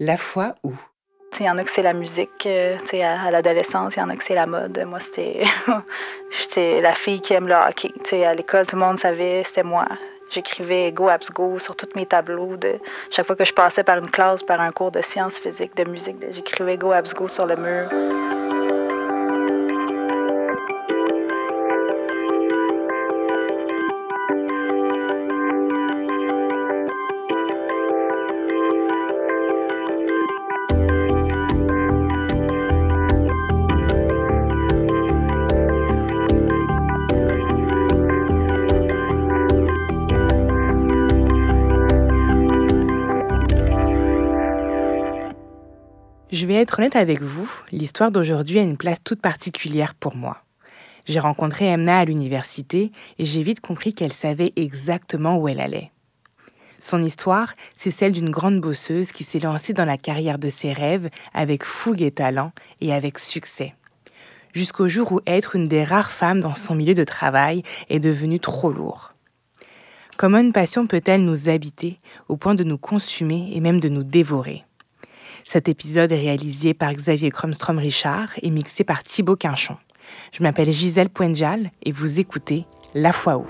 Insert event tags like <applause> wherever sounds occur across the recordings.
La foi où? Il y en a que c'est la musique, euh, à, l'adolescence, il y en a que c'est la mode. Moi, c'était <laughs> j'étais la fille qui aime le hockey. à l'école, tout le monde savait, c'était moi. J'écrivais Go Abs Go sur tous mes tableaux. Chaque fois que je passais par une classe, par un cours de sciences physiques, de musique, j'écrivais Go Abs Go sur le mur. Être honnête avec vous, l'histoire d'aujourd'hui a une place toute particulière pour moi. J'ai rencontré Emna à l'université et j'ai vite compris qu'elle savait exactement où elle allait. Son histoire, c'est celle d'une grande bosseuse qui s'est lancée dans la carrière de ses rêves avec fougue et talent et avec succès. Jusqu'au jour où être une des rares femmes dans son milieu de travail est devenu trop lourd. Comment une passion peut-elle nous habiter au point de nous consumer et même de nous dévorer? Cet épisode est réalisé par Xavier Cromstrom-Richard et mixé par Thibaut Quinchon. Je m'appelle Gisèle Poenjal et vous écoutez La Foi où.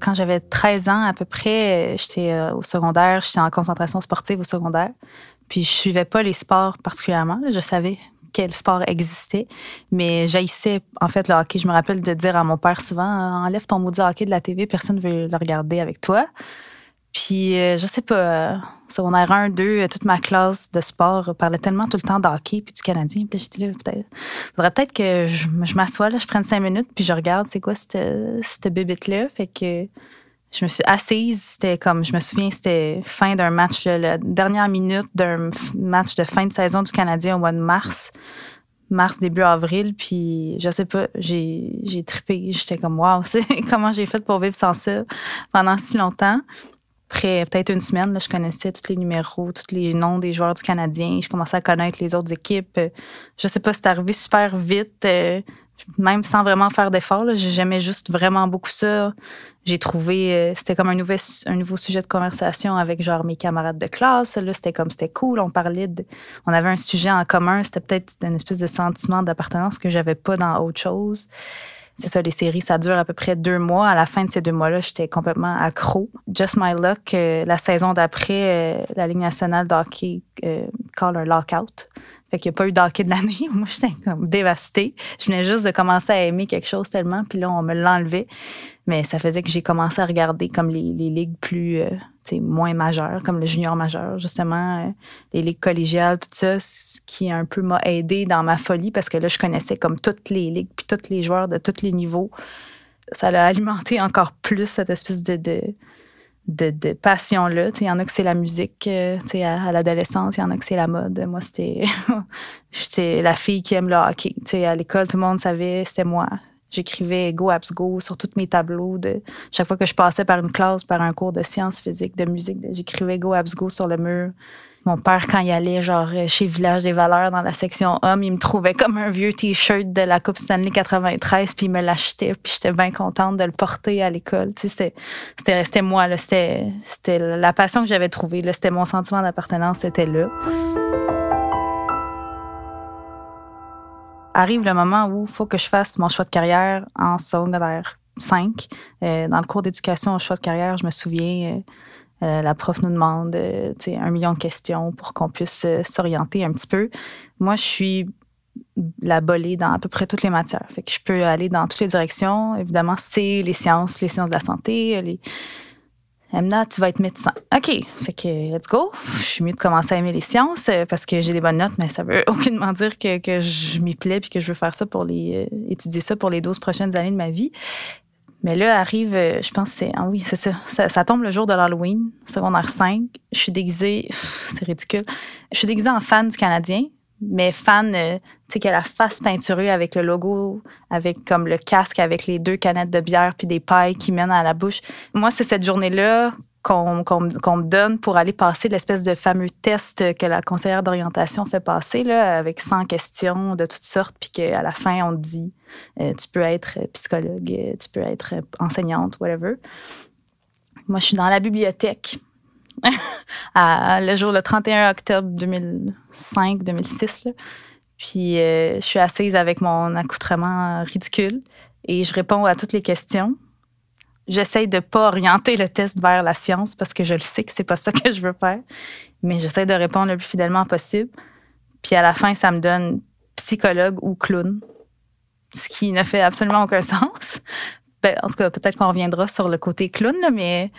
Quand j'avais 13 ans à peu près, j'étais euh, au secondaire, j'étais en concentration sportive au secondaire. Puis je suivais pas les sports particulièrement. Je savais quel sport existait. Mais j'haïssais, en fait, le hockey. Je me rappelle de dire à mon père souvent Enlève ton maudit hockey de la TV, personne ne veut le regarder avec toi. Puis, euh, je sais pas, euh, secondaire 1, 2, toute ma classe de sport parlait tellement tout le temps d'hockey puis du Canadien. Puis je là, peut-être, faudrait peut-être que je, je m'assois, là, je prenne cinq minutes, puis je regarde c'est quoi cette, cette bébête-là. Fait que je me suis assise, c'était comme, je me souviens, c'était fin d'un match, la dernière minute d'un match de fin de saison du Canadien au mois de mars, mars, début avril, puis je sais pas, j'ai, trippé, j'étais comme, waouh, <laughs> comment j'ai fait pour vivre sans ça pendant si longtemps? Après peut-être une semaine, là, je connaissais tous les numéros, tous les noms des joueurs du Canadien. Je commençais à connaître les autres équipes. Je sais pas, c'est arrivé super vite. Même sans vraiment faire d'efforts. J'aimais juste vraiment beaucoup ça. J'ai trouvé, euh, c'était comme un, nouvel, un nouveau sujet de conversation avec genre mes camarades de classe. Là, c'était comme, c'était cool. On parlait de, on avait un sujet en commun. C'était peut-être une espèce de sentiment d'appartenance que j'avais pas dans autre chose. C'est ça, les séries, ça dure à peu près deux mois. À la fin de ces deux mois-là, j'étais complètement accro. Just My Luck, euh, la saison d'après, euh, la Ligue nationale de hockey call un lockout. Fait qu'il n'y a pas eu d'hockey de l'année. <laughs> Moi, j'étais comme dévastée. Je venais juste de commencer à aimer quelque chose tellement, puis là, on me l'enlevait. Mais ça faisait que j'ai commencé à regarder comme les, ligues plus, euh, moins majeures, comme le junior majeur, justement, euh, les ligues collégiales, tout ça, ce qui un peu m'a aidé dans ma folie parce que là, je connaissais comme toutes les ligues, puis tous les joueurs de tous les niveaux. Ça a alimenté encore plus cette espèce de de, passion-là. Il y en a que c'est la musique euh, à, à l'adolescence, il y en a que c'est la mode. Moi, c'était <laughs> j'étais la fille qui aime le hockey. à l'école, tout le monde savait, c'était moi. J'écrivais Go Abs Go sur tous mes tableaux. De, chaque fois que je passais par une classe, par un cours de sciences physiques, de musique, j'écrivais Go Abs Go sur le mur. Mon père, quand il allait genre chez Village des Valeurs dans la section homme, il me trouvait comme un vieux T-shirt de la Coupe Stanley 93, puis il me l'achetait, puis j'étais bien contente de le porter à l'école. Tu sais, c'était moi, c'était la passion que j'avais trouvée, c'était mon sentiment d'appartenance, c'était là. Arrive le moment où il faut que je fasse mon choix de carrière en secondaire 5. Euh, dans le cours d'éducation au choix de carrière, je me souviens... Euh, euh, la prof nous demande euh, un million de questions pour qu'on puisse euh, s'orienter un petit peu. Moi, je suis la bolée dans à peu près toutes les matières. Fait que je peux aller dans toutes les directions. Évidemment, c'est les sciences, les sciences de la santé. Les... Emna, tu vas être médecin. OK. Fait que let's go. Je suis mieux de commencer à aimer les sciences parce que j'ai des bonnes notes, mais ça veut <laughs> aucunement dire que, que je m'y plais puis que je veux faire ça pour les étudier ça pour les 12 prochaines années de ma vie. Mais là arrive, euh, je pense c'est. Ah oui, c'est ça. ça. tombe le jour de l'Halloween, secondaire 5. Je suis déguisée. C'est ridicule. Je suis déguisée en fan du Canadien, mais fan, euh, tu sais, qui a la face peinturée avec le logo, avec comme le casque, avec les deux canettes de bière puis des pailles qui mènent à la bouche. Moi, c'est cette journée-là qu'on me donne pour aller passer l'espèce de fameux test que la conseillère d'orientation fait passer, là, avec 100 questions de toutes sortes, puis qu'à la fin, on dit euh, tu peux être psychologue, tu peux être enseignante, whatever. Moi, je suis dans la bibliothèque. <laughs> le jour, le 31 octobre 2005-2006. Puis, euh, je suis assise avec mon accoutrement ridicule et je réponds à toutes les questions j'essaie de pas orienter le test vers la science parce que je le sais que c'est pas ça que je veux faire, mais j'essaie de répondre le plus fidèlement possible. Puis à la fin, ça me donne psychologue ou clown, ce qui ne fait absolument aucun <laughs> sens. Ben, en tout cas, peut-être qu'on reviendra sur le côté clown, mais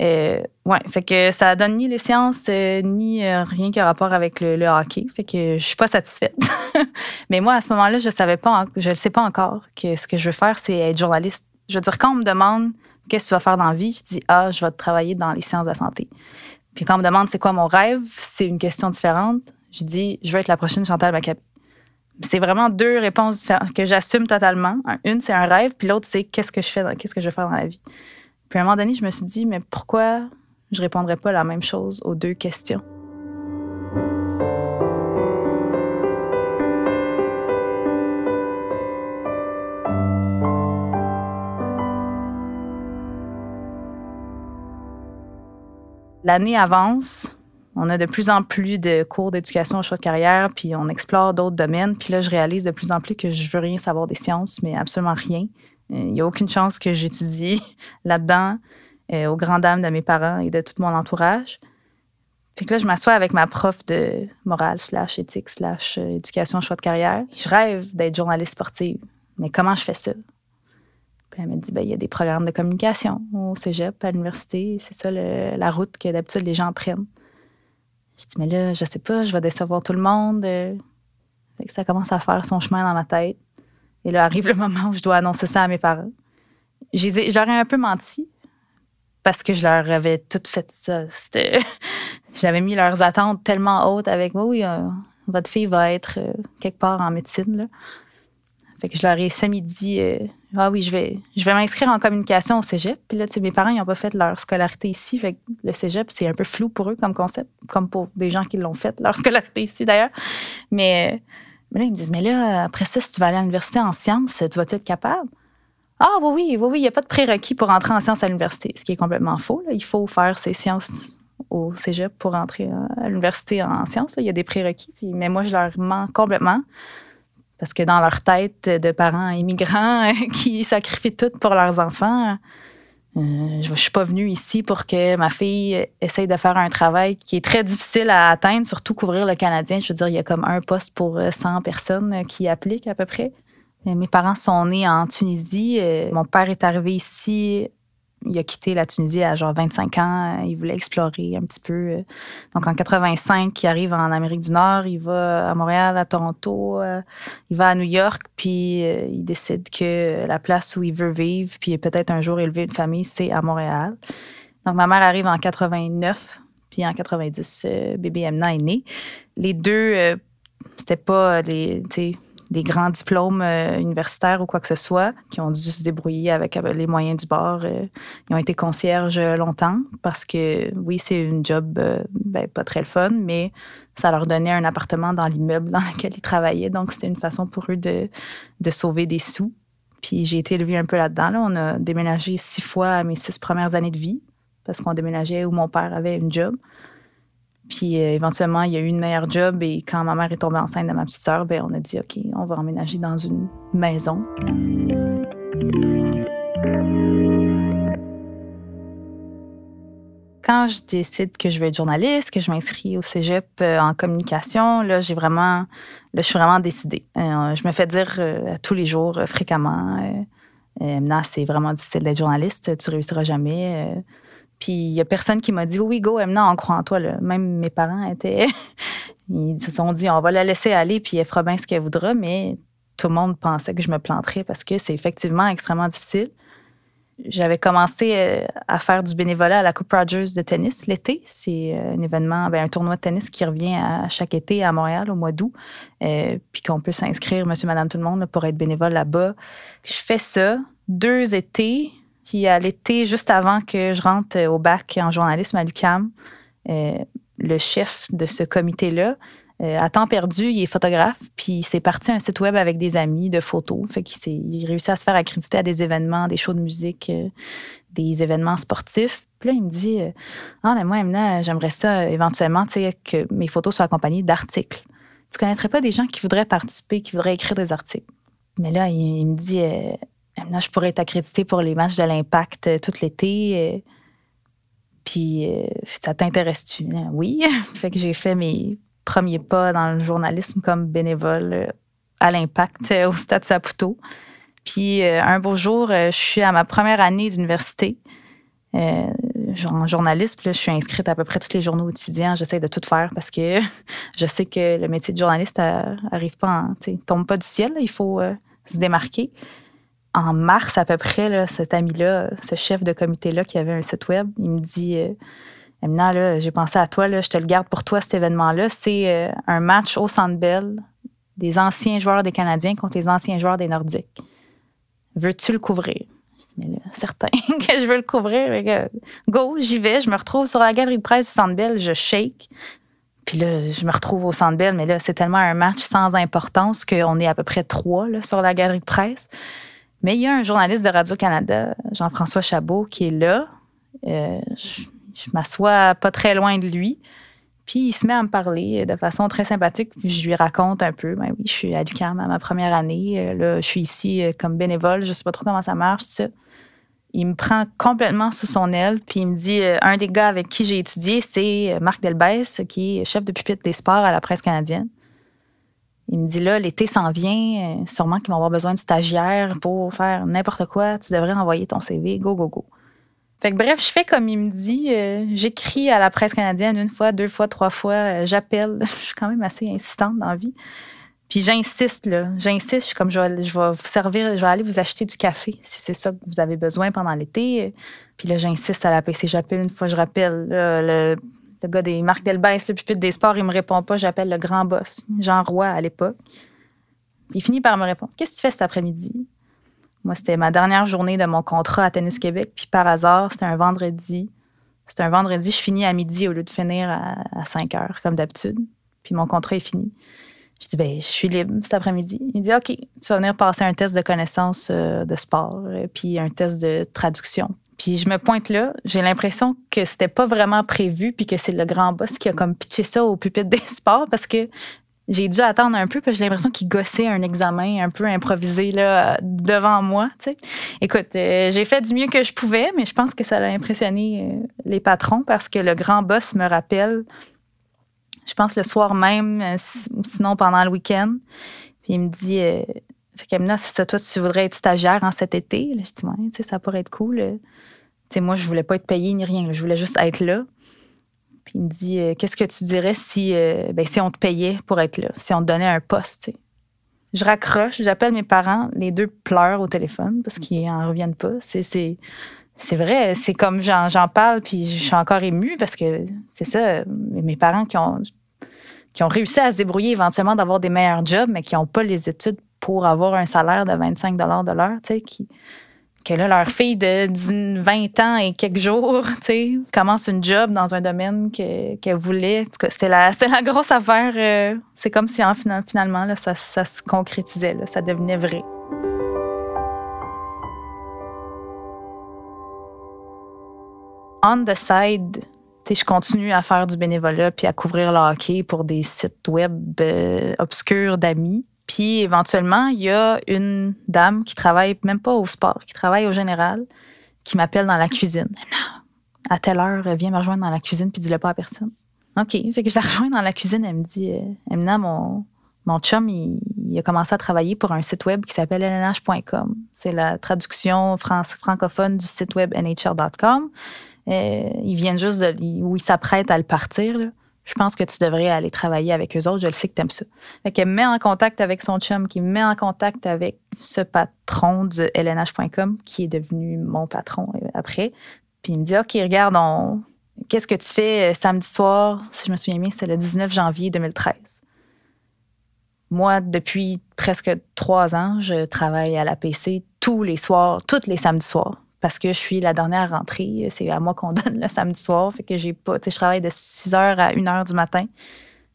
euh, ouais, fait que ça donne ni les sciences euh, ni euh, rien qui a rapport avec le, hockey. Fait que je suis pas satisfaite. <laughs> mais moi, à ce moment-là, je savais pas, je ne sais pas encore que ce que je veux faire, c'est être journaliste. Je veux dire, quand on me demande Qu'est-ce que tu vas faire dans la vie? Je dis, ah, je vais travailler dans les sciences de la santé. Puis quand on me demande c'est quoi mon rêve, c'est une question différente. Je dis, je veux être la prochaine Chantal Maccabi. C'est vraiment deux réponses différentes que j'assume totalement. Une, c'est un rêve, puis l'autre, c'est qu'est-ce que je fais, qu'est-ce que je vais faire dans la vie. Puis à un moment donné, je me suis dit, mais pourquoi je répondrais pas la même chose aux deux questions? L'année avance, on a de plus en plus de cours d'éducation au choix de carrière, puis on explore d'autres domaines. Puis là, je réalise de plus en plus que je veux rien savoir des sciences, mais absolument rien. Il n'y a aucune chance que j'étudie <laughs> là-dedans, euh, aux grandes dames de mes parents et de tout mon entourage. Fait que là, je m'assois avec ma prof de morale slash éthique slash euh, éducation choix de carrière. Je rêve d'être journaliste sportive. Mais comment je fais ça? Elle m'a dit, ben, il y a des programmes de communication au cégep, à l'université. C'est ça la route que d'habitude les gens prennent. J'ai dit, mais là, je sais pas, je vais décevoir tout le monde. ça commence à faire son chemin dans ma tête. Et là arrive le moment où je dois annoncer ça à mes parents. J'aurais un peu menti parce que je leur avais tout fait ça. <laughs> J'avais mis leurs attentes tellement hautes avec, oui, euh, votre fille va être euh, quelque part en médecine. Fait que je leur ai semi-dit euh, Ah oui, je vais, m'inscrire en communication au cégep. Puis là, mes parents, ils n'ont pas fait leur scolarité ici. Fait que le cégep, c'est un peu flou pour eux comme concept, comme pour des gens qui l'ont fait, leur <laughs> scolarité ici d'ailleurs. Mais, là, ils me disent Mais là, après ça, si tu vas aller à l'université en sciences, tu vas être capable? Ah oui, oui, oui, oui, il n'y a pas de prérequis pour entrer en sciences à l'université, ce qui est complètement faux. Il faut faire ses sciences au cégep pour entrer à l'université en sciences. Il y a des prérequis. mais moi, je leur mens complètement. Parce que dans leur tête de parents immigrants <laughs> qui sacrifient tout pour leurs enfants, euh, je ne suis pas venue ici pour que ma fille essaye de faire un travail qui est très difficile à atteindre, surtout couvrir le Canadien. Je veux dire, il y a comme un poste pour 100 euh, personnes qui appliquent à peu près. Mes parents sont nés en Tunisie. Euh, mon père est arrivé ici il a quitté la Tunisie à genre 25 ans. Il voulait explorer un petit peu. Donc en 85, il arrive en Amérique du Nord. Il va à Montréal, à Toronto. Euh, il va à New York. Puis euh, il décide que la place où il veut vivre, puis peut-être un jour élever une famille, c'est à Montréal. Donc ma mère arrive en 89. Puis en 90, euh, bébé Emna est né. Les deux, c'était pas les des grands diplômes euh, universitaires ou quoi que ce soit, qui ont dû se débrouiller avec, les moyens du bord. Euh, ils ont été concierges longtemps parce que, oui, c'est une job euh, ben, pas très le fun, mais ça leur donnait un appartement dans l'immeuble dans lequel ils travaillaient. Donc, c'était une façon pour eux de, de sauver des sous. Puis j'ai été élevée un peu là-dedans. Là. On a déménagé six fois à mes six premières années de vie parce qu'on déménageait où mon père avait une job. Puis euh, éventuellement, il y a eu une meilleure job et quand ma mère est tombée enceinte de ma petite sœur, ben, on a dit OK, on va emménager dans une maison. Quand je décide que je vais être journaliste, que je m'inscris au cégep euh, en communication, là, j'ai vraiment, là, je suis vraiment décidée. Euh, je me fais dire tous les jours, fréquemment, Emna, c'est vraiment difficile d'être journaliste, tu réussiras jamais puis il y a personne qui m'a dit oui, go, Emna, on croit en toi. Même mes parents étaient. <laughs> ils se sont dit on va la laisser aller, puis elle fera bien ce qu'elle voudra, mais tout le monde pensait que je me planterais parce que c'est effectivement extrêmement difficile. J'avais commencé euh, à faire du bénévolat à la Coupe Rogers de tennis l'été. C'est euh, un événement, ben, un tournoi de tennis qui revient à chaque été à Montréal au mois d'août. Euh, puis qu'on peut s'inscrire, monsieur, madame, tout le monde, pour être bénévole là-bas. Je fais ça deux étés Puis à l'été, juste avant que je rentre au bac en journalisme à l'UCAM, le chef de ce comité-là, à temps perdu, il est photographe, puis il s'est parti un site web avec des amis de photos. Fait qu'il il réussit à se faire accréditer à des événements, des shows de musique, des événements sportifs. Puis là, il me dit Ah, mais moi, Emna, j'aimerais ça éventuellement que mes photos soient accompagnées d'articles. Tu connaîtrais pas des gens qui voudraient participer, qui voudraient écrire des articles? Mais là, il, me dit Emna, je pourrais être accréditée pour les matchs de l'Impact euh, tout l'été. Euh, puis, euh, ça t'intéresse-tu? Oui. <laughs> fait que j'ai fait mes premiers pas dans le journalisme comme bénévole à l'Impact au Stade Saputo. Puis, un beau jour, je suis à ma première année d'université. en journalisme, je suis inscrite à peu près tous les journaux étudiants. J'essaie de tout faire parce que <laughs> je sais que le métier de journaliste arrive pas, tombe pas du ciel. Il faut se démarquer en mars à peu près, cet ami-là, ce chef de comité-là qui avait un site web, il me dit euh, là, j'ai pensé à toi, je te le garde pour toi, cet événement-là. C'est euh, un match au Centre Bell des anciens joueurs des Canadiens contre les anciens joueurs des Nordiques. Veux-tu le couvrir? Je dis, mais là, <laughs> certain que je veux le couvrir. go, j'y vais. Je me retrouve sur la galerie de presse du Centre Bell, je shake. Puis là, je me retrouve au Centre Bell, mais là, c'est tellement un match sans importance qu'on est à peu près trois sur la galerie de presse. Mais il y a un journaliste de Radio-Canada, Jean-François Chabot, qui est là. Euh, je, m'assois pas très loin de lui. Puis il se met à me parler de façon très sympathique. Puis je lui raconte un peu. Ben oui, je suis à l'UQAM à ma première année. Euh, là, je suis ici euh, comme bénévole. Je sais pas trop comment ça marche, ça. Il me prend complètement sous son aile. Puis il me dit un des gars avec qui j'ai étudié, c'est Marc Delbès, qui est chef de pupitre des sports à la presse canadienne. Il me dit là, l'été s'en vient, euh, sûrement qu'ils vont avoir besoin de stagiaires pour faire n'importe quoi. Tu devrais envoyer ton CV, go, go, go. Fait que bref, je fais comme il me dit. Euh, j'écris à la presse canadienne une fois, deux fois, trois fois. Euh, j'appelle. <laughs> je suis quand même assez insistante dans la vie. Puis j'insiste, là. J'insiste. Je suis comme, je vais, vous servir, je vais aller vous acheter du café si c'est ça que vous avez besoin pendant l'été. Puis là, j'insiste à la PC. J'appelle une fois, je rappelle. le le gars des marques Delbès, le pupitre des sports, il me répond pas. J'appelle le grand boss, Jean Roy à l'époque. il finit par me répondre Qu'est-ce que tu fais cet après-midi? Moi, c'était ma dernière journée de mon contrat à Tennis Québec. Puis par hasard, c'était un vendredi. C'était un vendredi, je finis à midi au lieu de finir à, 5 heures, comme d'habitude. Puis mon contrat est fini. Je dis, ben, je suis libre cet après-midi. Il dit, OK, tu vas venir passer un test de connaissance euh, de sport, euh, puis un test de traduction. Puis je me pointe là, j'ai l'impression que c'était pas vraiment prévu, puis que c'est le grand boss qui a comme pitché ça au pupitre des sports parce que j'ai dû attendre un peu, puis j'ai l'impression qu'il gossait un examen un peu improvisé là, devant moi. sais. Écoute, euh, j'ai fait du mieux que je pouvais, mais je pense que ça a impressionné euh, les patrons parce que le grand boss me rappelle, je pense le soir même, euh, sinon pendant le week-end, puis il me dit fait qu'Amina, c'est ça, toi, tu voudrais être stagiaire en cet été? je dis, ouais, ça pourrait être cool moi, je voulais pas être payée ni rien. Je voulais juste être là. Puis il me dit euh, Qu'est-ce que tu dirais si, euh, ben, si on te payait pour être là, si on te donnait un poste Je raccroche, j'appelle mes parents, les deux pleurent au téléphone parce qu'ils n'en reviennent pas. C'est, vrai, c'est comme j'en, parle, puis je suis encore émue parce que c'est ça, mes parents qui ont, qui ont réussi à se débrouiller éventuellement d'avoir des meilleurs jobs, mais qui n'ont pas les études pour avoir un salaire de 25 de l'heure, tu sais, qui que là, leur fille de 20 ans et quelques jours, <laughs> tu sais, commence une job dans un domaine qu'elle voulait. c'était la, <laughs> la grosse affaire. Euh, c'est comme si en, finalement, là, ça, ça se concrétisait, là, ça devenait vrai. On the side, je continue à faire du bénévolat puis à couvrir le hockey pour des sites web euh, obscurs d'amis. Puis éventuellement, il y a une dame qui travaille même pas au sport, qui travaille au général, qui m'appelle dans la cuisine. À telle heure, viens me rejoindre dans la cuisine puis dis-le pas à personne. OK. Fait que je la <laughs> rejoins dans la cuisine. Elle me dit Emna, euh, mon, mon chum, il, a commencé à travailler pour un site web qui s'appelle lnh.com. C'est la traduction francophone du site web nhr.com. Euh, ils viennent juste de. où ils s'apprêtent à le partir. Là je pense que tu devrais aller travailler avec eux autres. Je le sais que tu aimes ça. Fait qu'elle me met en contact avec son chum, qui me met en contact avec ce patron de LNH.com, qui est devenu mon patron euh, après. Puis il me dit OK, regarde, qu'est-ce que tu fais euh, samedi soir? Si je me souviens bien, c'était le 19 janvier 2013. Moi, depuis presque trois ans, je travaille à la PC tous les soirs, tous les samedis soirs, parce que je suis la dernière rentrée. C'est à moi qu'on <laughs> donne le samedi soir. Fait que j'ai pas, je travaille de 6 h à 1 h du matin.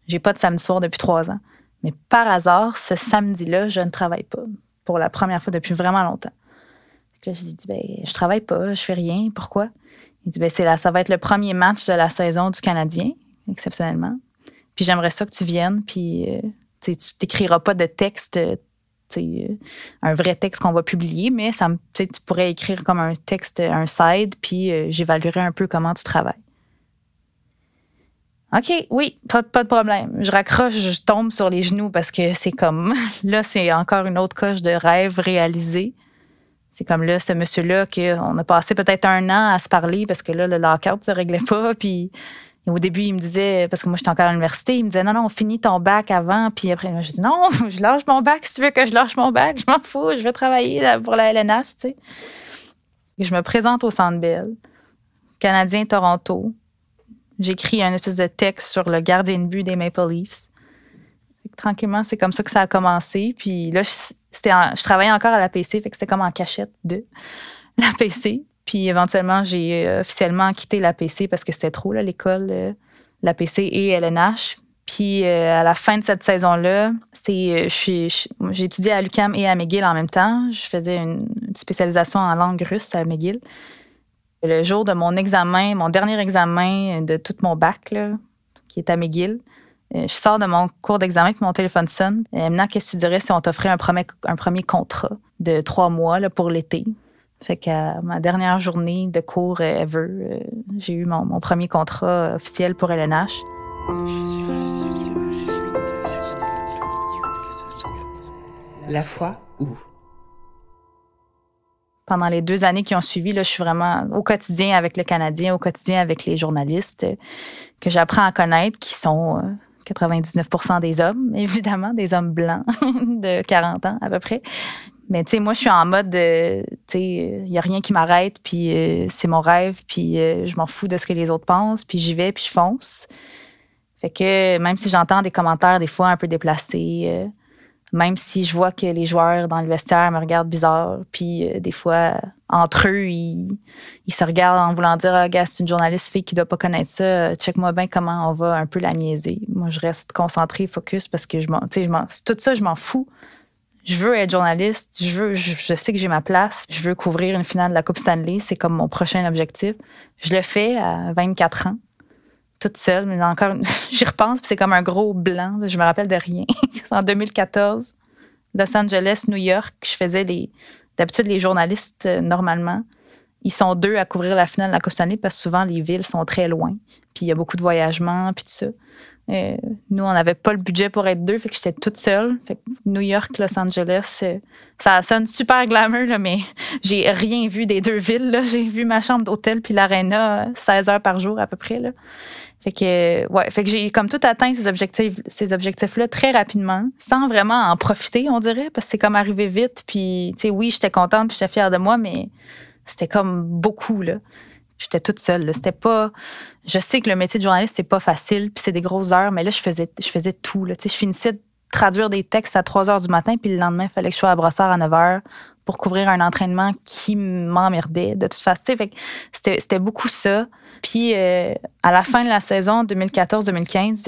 J'ai pas de samedi soir depuis trois ans. Mais par hasard, ce samedi-là, je ne travaille pas pour la première fois depuis vraiment longtemps. Là, j'ai dit, ben, je travaille pas, je fais rien. Pourquoi? Il dit, ben, c'est là, ça va être le premier match de la saison du Canadien, exceptionnellement. Puis j'aimerais ça que tu viennes, puis euh, tu n'écriras pas de texte euh, un vrai texte qu'on va publier, mais ça tu pourrais écrire comme un texte, un side, puis euh, j'évaluerai un peu comment tu travailles. OK, oui, pas, de problème. Je raccroche, je tombe sur les genoux parce que c'est comme, <laughs> là, c'est encore une autre coche de rêve réalisé. C'est comme là, ce monsieur-là, qu'on a passé peut-être un an à se parler parce que là, le lockout ne se réglait pas, <laughs> puis et au début, il me disait, parce que moi, j'étais encore à l'université, il me disait, non, non, on finit ton bac avant. Puis après, je dis, non, <laughs> je lâche mon bac si tu veux que je lâche mon bac. Je m'en fous, je vais travailler pour la LNF, tu sais. Et je me présente au Centre Bell, Canadien Toronto. J'écris un espèce de texte sur le gardien de but des Maple Leafs. Tranquillement, c'est comme ça que ça a commencé. Puis là, je travaillais encore à la PC, fait que c'était comme en cachette de <laughs> la PC. Puis éventuellement, j'ai euh, officiellement quitté la PC parce que c'était trop, l'école, euh, la PC et LNH. Puis euh, à la fin de cette saison-là, c'est, j'ai étudié à l'UQAM et à McGill en même temps. Je faisais une, spécialisation en langue russe à McGill. Le jour de mon examen, mon dernier examen de tout mon bac, qui est à McGill, je sors de mon cours d'examen puis mon téléphone sonne. Maintenant, qu'est-ce que tu dirais si on t'offrait un premier, un premier contrat de trois mois là, pour l'été? Fait qu'à ma dernière journée de cours ever, euh, j'ai eu mon, premier contrat officiel pour LNH. La foi où? Pendant les deux années qui ont suivi, là, je suis vraiment au quotidien avec le Canadien, au quotidien avec les journalistes euh, que j'apprends à connaître, qui sont 99% euh, des hommes, <laughs> évidemment, des hommes blancs <laughs> de 40 ans à peu près, mais tu sais, moi, je suis en mode, tu sais, il n'y a rien qui m'arrête, puis euh, c'est mon rêve, puis euh, je m'en fous de ce que les autres pensent, puis j'y vais, puis je fonce. Fait que même si j'entends des commentaires des fois un peu déplacés, euh, même si je vois que les joueurs dans le vestiaire me regardent bizarre, puis des fois, entre eux, ils, se regardent en voulant dire Ah, gars, c'est une journaliste fille qui doit pas connaître ça, check-moi bien comment on va un peu la niaiser. Moi, je reste concentrée, focus, parce que je m'en, je tout ça, je m'en fous je veux être journaliste, je veux, je, sais que j'ai ma place, je veux couvrir une finale de la Coupe Stanley, c'est comme mon prochain objectif. Je le fais à 24 ans, toute seule, mais encore, <laughs> j'y repense, c'est comme un gros blanc, je me rappelle de rien. <laughs> en 2014, Los Angeles, New York, je faisais des, d'habitude les journalistes euh, normalement, ils sont deux à couvrir la finale de la Coupe Stanley parce que souvent les villes sont très loin, puis il y a beaucoup de voyagements, puis tout ça. Euh, nous, on n'avait pas le budget pour être deux, fait que j'étais toute seule. Fait que New York, Los Angeles, euh, ça sonne super glamour, là, mais <laughs> j'ai rien vu des deux villes. J'ai vu ma chambre d'hôtel puis l'aréna 16 heures par jour à peu près. Là. Fait que, ouais, fait que j'ai comme tout atteint ces objectifs, ces objectifs-là très rapidement, sans vraiment en profiter, on dirait, parce que c'est comme arrivé vite. Puis, tu sais, oui, j'étais contente puis j'étais fière de moi, mais c'était comme beaucoup, là. J'étais toute seule. C'était pas. Je sais que le métier de journaliste, c'est pas facile, puis c'est des grosses heures, mais là, je faisais, je faisais tout. Là. Je finissais de traduire des textes à 3 heures du matin, puis le lendemain, il fallait que je sois à Brossard à 9 heures pour couvrir un entraînement qui m'emmerdait de toute façon. C'était beaucoup ça. Puis euh, à la fin de la saison 2014-2015,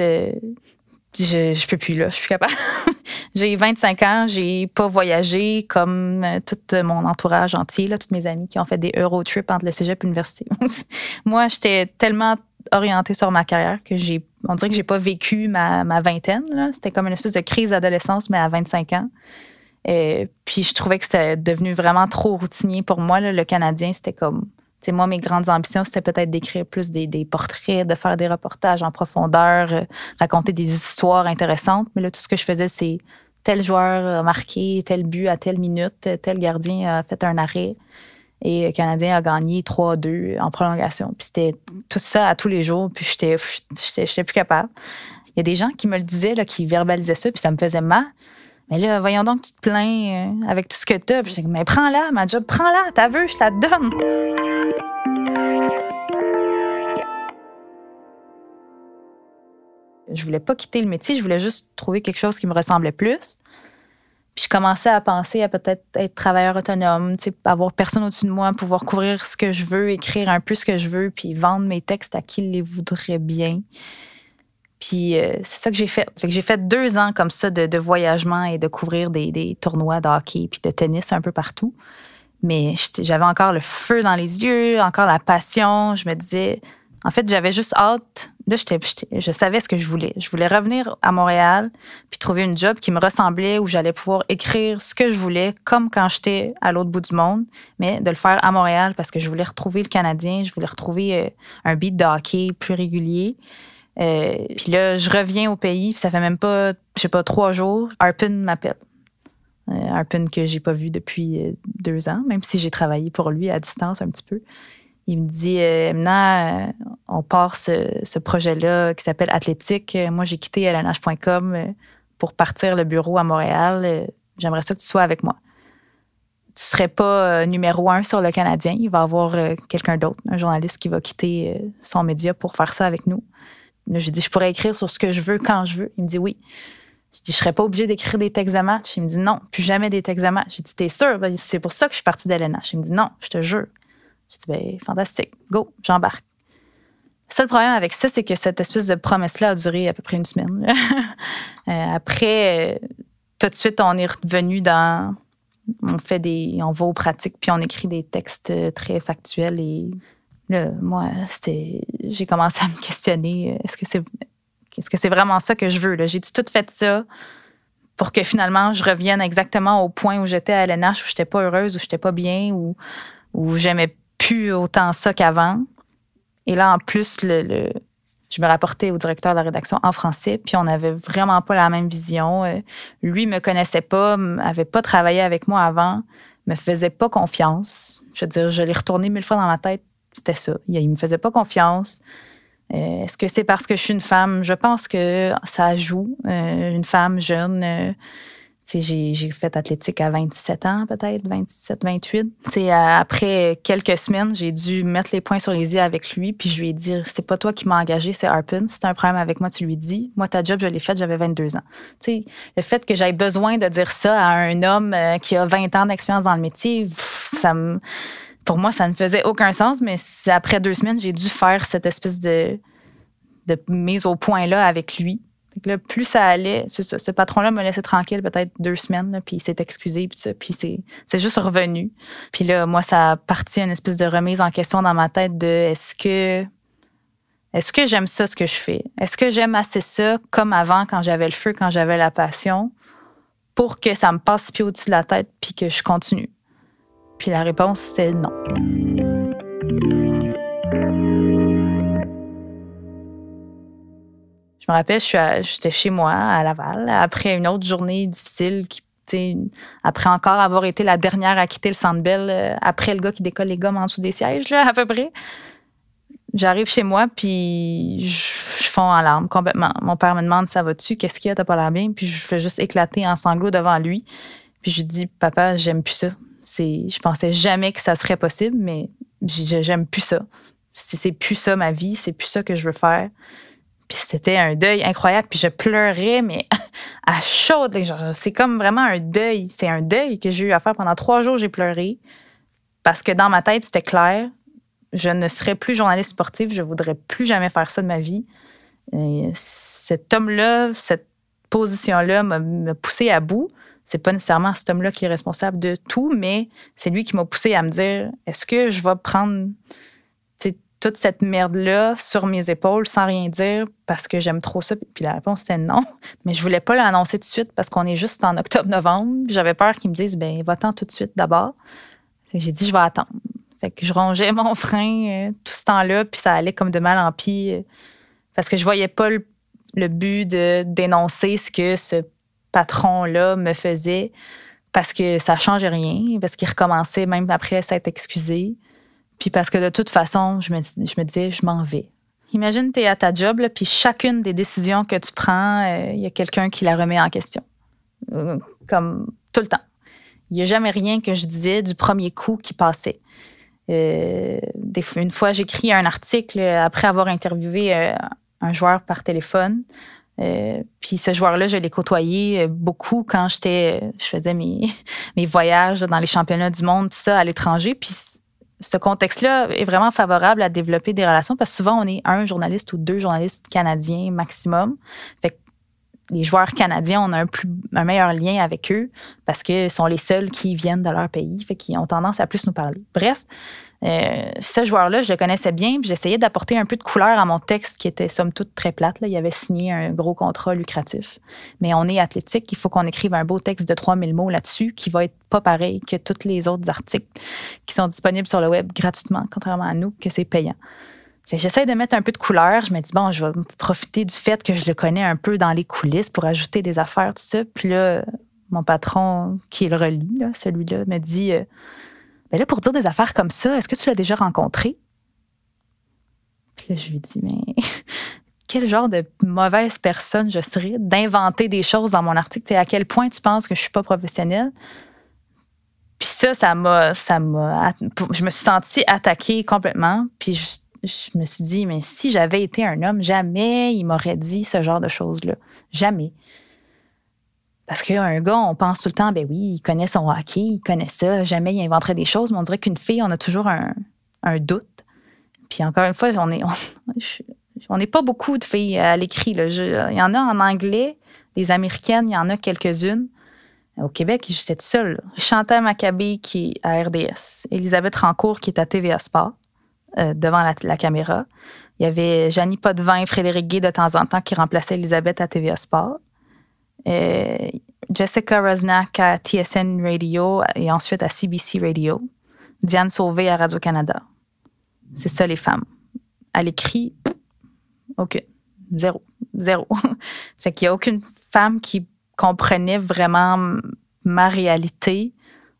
je, je peux plus, là. Je suis capable. <laughs> j'ai 25 ans, j'ai pas voyagé comme euh, tout mon entourage entier, là, toutes mes amis qui ont fait des Eurotrips entre le cégep et l'université. <laughs> Moi, j'étais tellement orientée sur ma carrière que j'ai, on dirait que j'ai pas vécu ma, vingtaine. C'était comme une espèce de crise d'adolescence, mais à 25 ans. Euh, puis je trouvais que c'était devenu vraiment trop routinier pour moi. Le Canadien, c'était comme moi, mes grandes ambitions, c'était peut-être d'écrire plus des, portraits, de faire des reportages en profondeur, euh, raconter des histoires intéressantes. Mais là, tout ce que je faisais, c'est tel joueur a marqué tel but à telle minute, tel gardien a fait un arrêt. Et le Canadien a gagné 3-2 en prolongation. Puis c'était tout ça à tous les jours. Puis j'étais, j'étais, plus capable. Il y a des gens qui me le disaient, là, qui verbalisaient ça, puis ça me faisait mal. Mais là, voyons donc, tu te plains euh, avec tout ce que tu as. Puis je mais prends-la, ma job, prends-la, t'as vu, je te la donne. Je voulais pas quitter le métier, je voulais juste trouver quelque chose qui me ressemblait plus. Puis je commençais à penser à peut-être être travailleur autonome, avoir personne au-dessus de moi, pouvoir couvrir ce que je veux, écrire un peu ce que je veux, puis vendre mes textes à qui les voudrait bien. Puis euh, c'est ça que j'ai fait. fait j'ai fait deux ans comme ça de, voyagement et de couvrir des, des, tournois de hockey puis de tennis un peu partout. Mais j'avais encore le feu dans les yeux, encore la passion. Je me disais, en fait, j'avais juste hâte. Là, je savais ce que je voulais. Je voulais revenir à Montréal puis trouver une job qui me ressemblait où j'allais pouvoir écrire ce que je voulais, comme quand j'étais à l'autre bout du monde, mais de le faire à Montréal parce que je voulais retrouver le Canadien, je voulais retrouver euh, un beat de hockey plus régulier. Euh, puis là, je reviens au pays, puis ça fait même pas, je sais pas, trois jours. Arpin m'appelle. Euh, Arpin que j'ai pas vu depuis deux ans, même si j'ai travaillé pour lui à distance un petit peu. Il me dit euh, Emna, euh, on part ce, projet-là qui s'appelle Athlétique. Euh, moi, j'ai quitté lnh.com pour partir le bureau à Montréal. J'aimerais ça que tu sois avec moi. Tu ne serais pas numéro un sur le Canadien. Il va y avoir quelqu'un d'autre, un journaliste qui va quitter son média pour faire ça avec nous. J'ai dit Je pourrais écrire sur ce que je veux quand je veux. Il me dit Oui. Je dis, je serais pas obligée d'écrire des textes de match. Il me dit, non, plus jamais des textes de match. J'ai dit, t'es sûr? Ben, c'est pour ça que je suis partie d'LNH. Il me dit, non, je te jure. Je dis, ben, fantastique, go, j'embarque. Le seul problème avec ça, c'est que cette espèce de promesse-là a duré à peu près une semaine. <laughs> Euh, après, euh, tout de suite, on est revenu dans. On fait des. On va aux pratiques, puis on écrit des textes euh, très factuels. Et là, moi, c'était. J'ai commencé à me questionner. Est-ce que c'est. Est-ce que c'est vraiment ça que je veux? J'ai tout fait ça pour que finalement je revienne exactement au point où j'étais à LNH, où j'étais pas heureuse, où j'étais pas bien, où, où j'aimais plus autant ça qu'avant. Et là, en plus, le, je me rapportais au directeur de la rédaction en français, puis on n'avait vraiment pas la même vision. Euh, lui me connaissait pas, avait pas travaillé avec moi avant, me faisait pas confiance. Je veux dire, je l'ai retourné mille fois dans ma tête, c'était ça. Il me faisait pas confiance. Euh, est-ce que c'est parce que je suis une femme? Je pense que ça joue. Euh, une femme jeune j'ai fait athlétique à 27 ans, peut-être, 27, 28. T'sais, après quelques semaines, j'ai dû mettre les points sur les i avec lui, puis je lui ai dit c'est pas toi qui m'as engagé, c'est Harpin. Si t'as un problème avec moi, tu lui dis. Moi, ta job, je l'ai faite, j'avais 22 ans. Le fait que j'aille besoin de dire ça à un homme euh, qui a 20 ans d'expérience dans le métier, ça. Pour moi, ça ne faisait aucun sens, mais après deux semaines, j'ai dû faire cette espèce de, de mise au point-là avec lui plus ça allait, ce, patron-là me laissait tranquille peut-être deux semaines, puis il s'est excusé, puis, c'est juste revenu. Puis là, moi, ça a parti une espèce de remise en question dans ma tête de est-ce que j'aime ça, ce que je fais? Est-ce que j'aime assez ça comme avant, quand j'avais le feu, quand j'avais la passion, pour que ça me passe pied au-dessus de la tête, puis que je continue? Puis la réponse, c'est non. Je me rappelle, j'étais chez moi à Laval après une autre journée difficile qui après encore avoir été la dernière à quitter le Centre Bell, euh, après le gars qui décolle les gommes en dessous des sièges, là, <laughs> à peu près. J'arrive chez moi, puis je, fonds en larmes complètement. Mon père me demande Ça va-tu? Qu'est-ce qu'il y a? T'as pas l'air bien? Puis je fais juste éclater en sanglots devant lui. Puis je lui dis Papa, j'aime plus ça. Je pensais jamais que ça serait possible, mais j'aime plus ça. C'est plus ça ma vie, c'est plus ça que je veux faire. Puis c'était un deuil incroyable. Puis je pleurais, mais <laughs> à chaude. C'est comme vraiment un deuil. C'est un deuil que j'ai eu à faire pendant trois jours. J'ai pleuré parce que dans ma tête, c'était clair. Je ne serai plus journaliste sportive. Je voudrais plus jamais faire ça de ma vie. cet homme-là, cette position-là m'a poussé à bout. C'est pas nécessairement cet homme-là qui est responsable de tout, mais c'est lui qui m'a poussé à me dire est-ce que je vais prendre toute cette merde-là sur mes épaules sans rien dire parce que j'aime trop ça? Puis la réponse était non. <laughs> Mais je voulais pas l'annoncer tout de suite parce qu'on est juste en octobre-novembre. J'avais peur qu'ils me disent, ben va-t'en tout de suite d'abord. J'ai dit, je vais attendre. Fait que je rongeais mon frein euh, tout ce temps-là, puis ça allait comme de mal en pis euh, parce que je voyais pas le, but de dénoncer ce que ce patron-là me faisait parce que ça changeait rien, parce qu'il recommençait même après s'être excusé. Puis parce que de toute façon, je me, je me disais, je m'en vais. Imagine, tu es à ta job, puis chacune des décisions que tu prends, euh, il y a quelqu'un qui la remet en question. Euh, comme tout le temps. Il n'y a jamais rien que je disais du premier coup qui passait. Euh, une fois, j'écris un article après avoir interviewé un joueur par téléphone. Euh, puis ce joueur-là, je l'ai côtoyé euh, beaucoup quand j'étais, je faisais mes, <laughs> mes voyages dans les championnats du monde, tout ça, à l'étranger. Puis ce contexte-là est vraiment favorable à développer des relations parce que souvent, on est un journaliste ou deux journalistes canadiens maximum. Fait que les joueurs canadiens, on a un, meilleur lien avec eux parce qu'ils sont les seuls qui viennent de leur pays, fait qu'ils ont tendance à plus nous parler. Bref, euh, ce joueur-là, je le connaissais bien, puis j'essayais d'apporter un peu de couleur à mon texte qui était somme toute très plate. Il avait signé un gros contrat lucratif. Mais on est athlétique, il faut qu'on écrive un beau texte de 3000 mots là-dessus qui va être pas pareil que tous les autres articles qui sont disponibles sur le web gratuitement, contrairement à nous, que c'est payant. J'essaie de mettre un peu de couleur. Je me dis, bon, je vais profiter du fait que je le connais un peu dans les coulisses pour ajouter des affaires, tout ça. Puis là, mon patron, qui le relit, celui-là, me dit, euh, ben là, pour dire des affaires comme ça, est-ce que tu l'as déjà rencontré? Puis là, je lui dis, mais <laughs> quel genre de mauvaise personne je serais d'inventer des choses dans mon article? à quel point tu penses que je suis pas professionnelle? Puis ça, ça m'a, ça m'a, je me suis sentie attaquée complètement. Puis je, je me suis dit, mais si j'avais été un homme, jamais il m'aurait dit ce genre de choses-là. Jamais. Parce qu'un gars, on pense tout le temps, ben oui, il connaît son hockey, il connaît ça, jamais il inventerait des choses, mais on dirait qu'une fille, on a toujours un, doute. Puis encore une fois, on est, <laughs> on n'est pas beaucoup de filles à l'écrit. Il y en a en anglais, des américaines, il y en a quelques-unes. Au Québec, j'étais toute seule. Chantal Maccabé qui est à RDS, Elisabeth Rancourt qui est à TVA Sport. Euh, devant la, caméra. Il y avait Janie Potvin, Frédéric Gay de temps en temps qui remplaçait Elisabeth à TVA Sport. Euh, Jessica Rosnack à TSN Radio et ensuite à CBC Radio. Diane Sauvé à Radio-Canada. C'est ça, les femmes. À l'écrit, aucune. Zéro. Zéro. <laughs> fait qu'il n'y a aucune femme qui comprenait vraiment ma réalité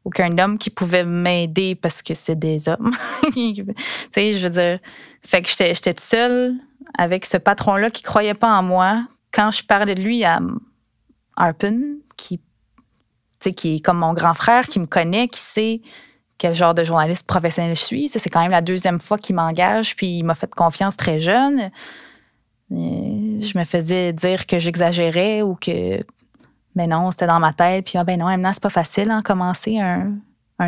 aucun homme qui pouvait m'aider parce que c'est des hommes. <laughs> tu sais, je veux dire, fait que j'étais, toute seule avec ce patron-là qui croyait pas en moi. Quand je parlais de lui à Harpen, qui, qui est comme mon grand frère, qui me connaît, qui sait quel genre de journaliste professionnel je suis. C'est quand même la deuxième fois qu'il m'engage, puis il m'a fait confiance très jeune. je me faisais dire que j'exagérais ou que mais non, c'était dans ma tête. Puis, ah, ben non, maintenant, c'est pas facile, hein, commencer un,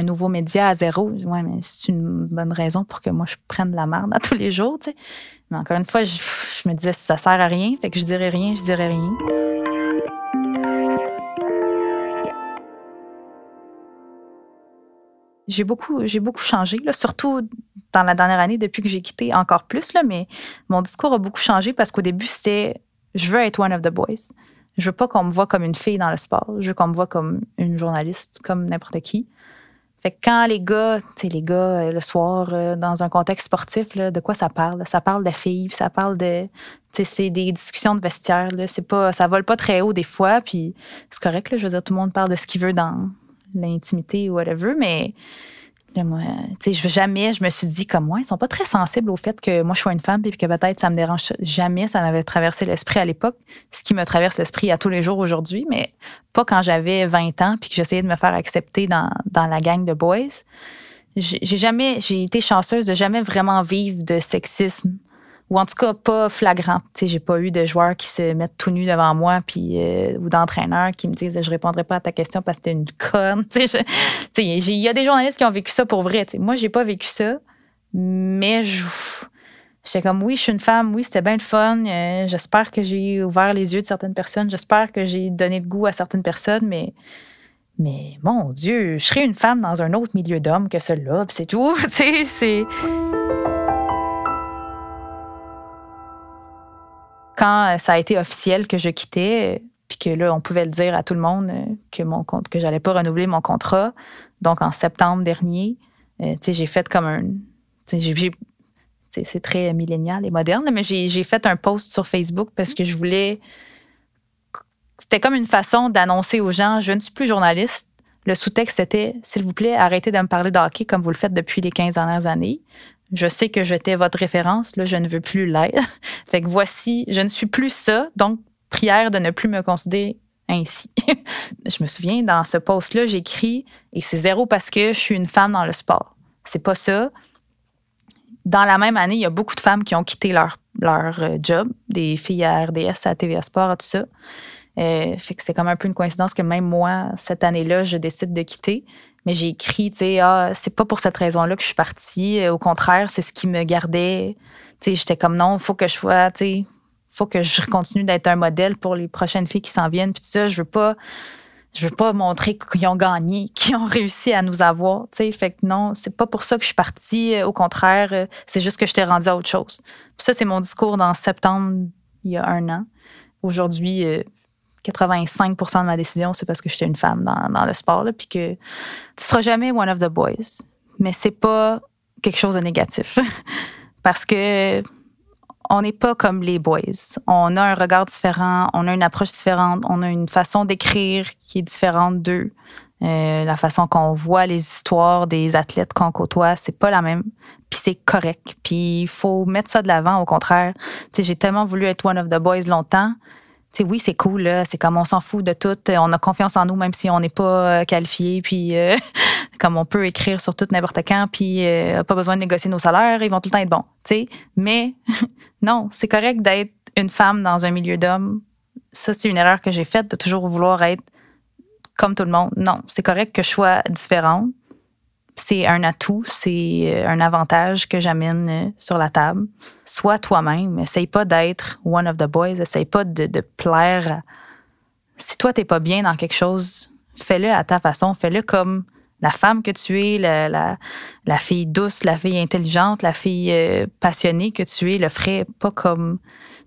nouveau média à zéro. Ouais, mais c'est une bonne raison pour que moi, je prenne de la merde à tous les jours. Mais encore une fois, je, me disais, ça sert à rien. Fait que je dirais rien, je dirais rien. J'ai beaucoup, j'ai beaucoup changé, là, surtout dans la dernière année, depuis que j'ai quitté encore plus, là, mais mon discours a beaucoup changé parce qu'au début, c'était je veux être one of the boys. Je veux pas qu'on me voit comme une fille dans le sport. Je veux qu'on me voit comme une journaliste, comme n'importe qui. Fait que quand les gars, tu sais, les gars, euh, le soir, euh, dans un contexte sportif, là, de quoi ça parle? Ça parle de filles, ça parle de. Tu sais, c'est des discussions de vestiaire. Là. C'est pas, ça vole pas très haut des fois, puis c'est correct. Là, je veux dire, tout le monde parle de ce qu'il veut dans l'intimité ou whatever, mais moi, jamais, je me suis dit comme moi, ils sont pas très sensibles au fait que moi je sois une femme puis que peut-être ça me dérange jamais. Ça m'avait traversé l'esprit à l'époque, ce qui me traverse l'esprit à tous les jours aujourd'hui, mais pas quand j'avais 20 ans puis que j'essayais de me faire accepter dans, dans la gang de boys. J'ai jamais, j'ai été chanceuse de jamais vraiment vivre de sexisme ou en tout cas pas flagrant. Tu sais, j'ai pas eu de joueurs qui se mettent tout nus devant moi puis euh, ou d'entraîneurs qui me disent je répondrai pas à ta question parce que t'es une conne. <laughs> Tu sais, il y a des journalistes qui ont vécu ça pour vrai. Moi, j'ai pas vécu ça, mais je J'étais comme oui, je suis une femme, oui, c'était bien le fun. Euh, j'espère que j'ai ouvert les yeux de certaines personnes. J'espère que j'ai donné le goût à certaines personnes, mais mais mon Dieu, je serais une femme dans un autre milieu d'hommes que celui-là, c'est tout. <laughs> C'est. Quand euh, ça a été officiel que je quittais, puis que là, on pouvait le dire à tout le monde euh, que mon compte, que j'allais pas renouveler mon contrat. Donc, en septembre dernier, euh, j'ai fait comme un. C'est très millénial et moderne, mais j'ai fait un post sur Facebook parce que je voulais. C'était comme une façon d'annoncer aux gens je ne suis plus journaliste. Le sous-texte, c'était s'il vous plaît, arrêtez de me parler de hockey comme vous le faites depuis les 15 dernières années. Je sais que j'étais votre référence, là, je ne veux plus l'être. <laughs> fait que voici, je ne suis plus ça, donc prière de ne plus me considérer ainsi. <laughs> je me souviens, dans ce post-là, j'écris, et c'est zéro parce que je suis une femme dans le sport. C'est pas ça. Dans la même année, il y a beaucoup de femmes qui ont quitté leur, leur euh, job, des filles à RDS, à TVA Sport, tout ça. Euh, fait que c'est comme un peu une coïncidence que même moi, cette année-là, je décide de quitter. Mais j'ai écrit, tu sais, ah, c'est pas pour cette raison-là que je suis partie. Euh, au contraire, c'est ce qui me gardait. Tu sais, j'étais comme non, faut que je sois, tu sais, faut que je continue d'être un modèle pour les prochaines filles qui s'en viennent. Puis tout ça, je veux pas, je veux pas montrer qu'ils ont gagné, <laughs> qu'ils ont réussi à nous avoir. Tu sais, fait que non, c'est pas pour ça que je suis partie. Euh, au contraire, c'est juste que je t'ai rendue à autre chose. Puis ça, c'est mon discours dans septembre il y a un an. Aujourd'hui, 85% de ma décision, c'est parce que j'étais une femme dans, le sport, là, puis que tu seras jamais one of the boys. Mais c'est pas quelque chose de négatif. <laughs> parce que on n'est pas comme les boys. On a un regard différent, on a une approche différente, on a une façon d'écrire qui est différente d'eux. Euh, la façon qu'on voit les histoires des athlètes qu'on côtoie, c'est pas la même. Puis c'est correct. Puis il faut mettre ça de l'avant, au contraire. j'ai tellement voulu être one of the boys longtemps oui, c'est cool, c'est comme on s'en fout de tout, on a confiance en nous même si on n'est pas euh, qualifié, puis euh, <laughs> comme on peut écrire sur tout n'importe quand, puis euh, pas besoin de négocier nos salaires, ils vont tout le temps être bons, tu Mais <laughs> non, c'est correct d'être une femme dans un milieu d'hommes. Ça, c'est une erreur que j'ai faite de toujours vouloir être comme tout le monde. Non, c'est correct que je sois différente c'est un atout, c'est euh, un avantage que j'amène euh, sur la table. Sois toi-même. Essaye pas d'être one of the boys. Essaye pas de, plaire. Si toi, t'es pas bien dans quelque chose, fais-le à ta façon. Fais-le comme la femme que tu es, la, fille douce, la fille intelligente, la fille euh, passionnée que tu es, le ferait pas comme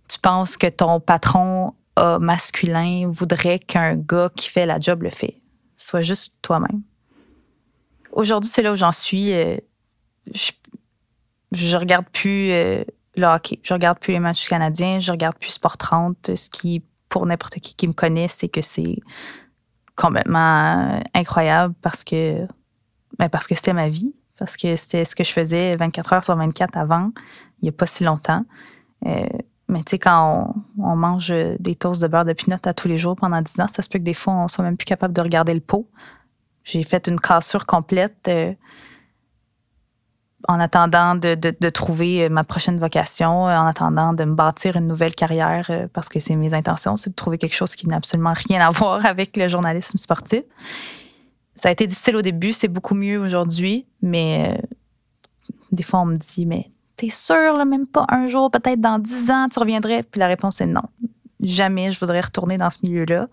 tu penses que ton patron masculin voudrait qu'un gars qui fait la job le fait. Sois juste toi-même. Aujourd'hui, c'est là où j'en suis. Euh, je, je regarde plus euh, le hockey. Je regarde plus les matchs canadiens. Je regarde plus Sport 30. Ce qui, pour n'importe qui qui me connaît, c'est que c'est complètement incroyable parce que, ben parce que c'était ma vie. Parce que c'était ce que je faisais 24 heures sur 24 avant, il n'y a pas si longtemps. Euh, mais tu sais, quand on, mange des toasts de beurre de pinot à tous les jours pendant 10 ans, ça se peut que des fois, on soit même plus capable de regarder le pot. J'ai fait une cassure complète euh, en attendant de, trouver ma prochaine vocation, en attendant de me bâtir une nouvelle carrière, euh, parce que c'est mes intentions, c'est de trouver quelque chose qui n'a absolument rien à <laughs> voir avec le journalisme sportif. Ça a été difficile au début, c'est beaucoup mieux aujourd'hui, mais euh, des fois on me dit, mais t'es sûr, là, même pas un jour, peut-être dans dix ans, tu reviendrais? Puis la réponse est non. Jamais je voudrais retourner dans ce milieu-là.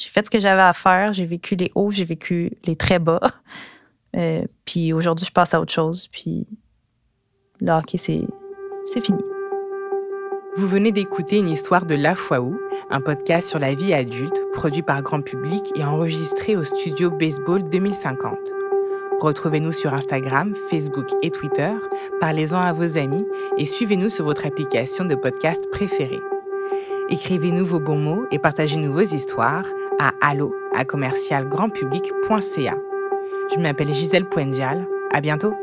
J'ai fait ce que j'avais à faire. J'ai vécu les hauts, j'ai vécu les très bas. Euh, puis aujourd'hui, je passe à autre chose. Puis le hockey, c'est, c'est fini. Vous venez d'écouter une histoire de La Foi Où, un podcast sur la vie adulte, produit par grand public et enregistré au studio Baseball 2050. Retrouvez-nous sur Instagram, Facebook et Twitter, parlez-en à vos amis et suivez-nous sur votre application de podcast préférée. Écrivez-nous vos bons mots et partagez-nous vos histoires à allo à commercialgrandpublic.ca. Je m'appelle Gisèle Poendial. À bientôt!